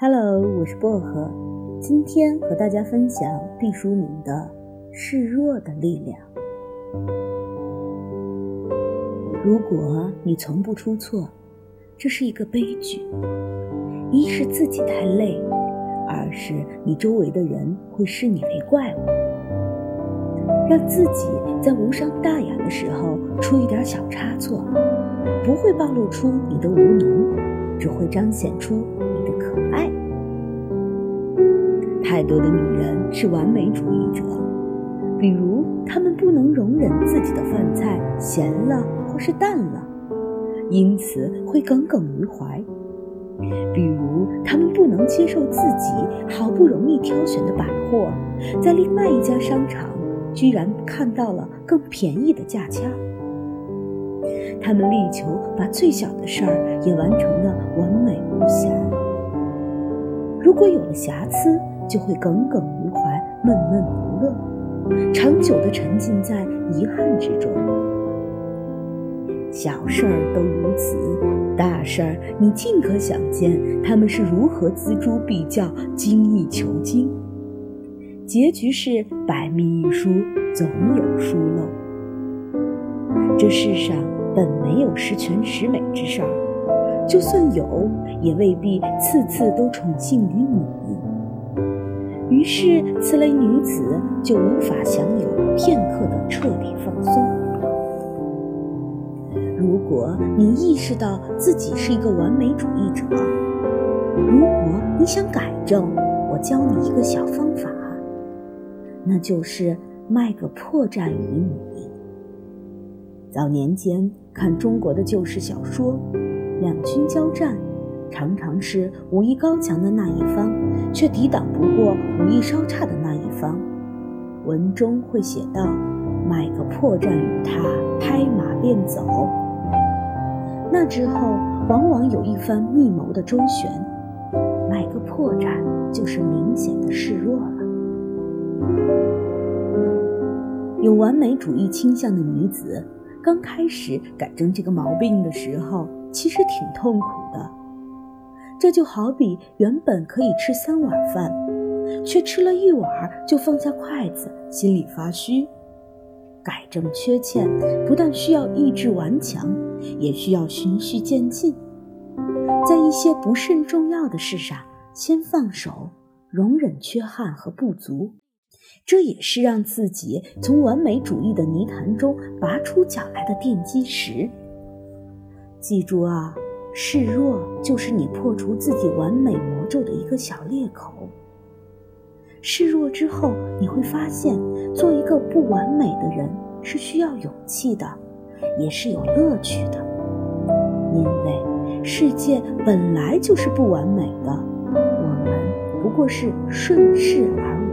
Hello，我是薄荷，今天和大家分享毕淑敏的《示弱的力量》。如果你从不出错，这是一个悲剧。一是自己太累，二是你周围的人会视你为怪物。让自己在无伤大雅的时候出一点小差错，不会暴露出你的无能，只会彰显出。爱，太多的女人是完美主义者，比如她们不能容忍自己的饭菜咸了或是淡了，因此会耿耿于怀；比如她们不能接受自己好不容易挑选的百货，在另外一家商场居然看到了更便宜的价签。她们力求把最小的事儿也完成的完美无瑕。如果有了瑕疵，就会耿耿于怀、闷闷不乐，长久地沉浸在遗憾之中。小事儿都如此，大事儿你尽可想见他们是如何锱铢必较、精益求精。结局是百密一疏，总有疏漏。这世上本没有十全十美之事儿。就算有，也未必次次都宠幸于你。于是，此类女子就无法享有片刻的彻底放松。如果你意识到自己是一个完美主义者，如果你想改正，我教你一个小方法，那就是卖个破绽于你。早年间看中国的旧式小说。两军交战，常常是武艺高强的那一方，却抵挡不过武艺稍差的那一方。文中会写道：“买个破绽与他，拍马便走。”那之后，往往有一番密谋的周旋。买个破绽，就是明显的示弱了。有完美主义倾向的女子，刚开始改正这个毛病的时候。其实挺痛苦的，这就好比原本可以吃三碗饭，却吃了一碗就放下筷子，心里发虚。改正缺欠，不但需要意志顽强，也需要循序渐进，在一些不甚重要的事上先放手，容忍缺憾和不足，这也是让自己从完美主义的泥潭中拔出脚来的奠基石。记住啊，示弱就是你破除自己完美魔咒的一个小裂口。示弱之后，你会发现，做一个不完美的人是需要勇气的，也是有乐趣的。因为世界本来就是不完美的，我们不过是顺势而为。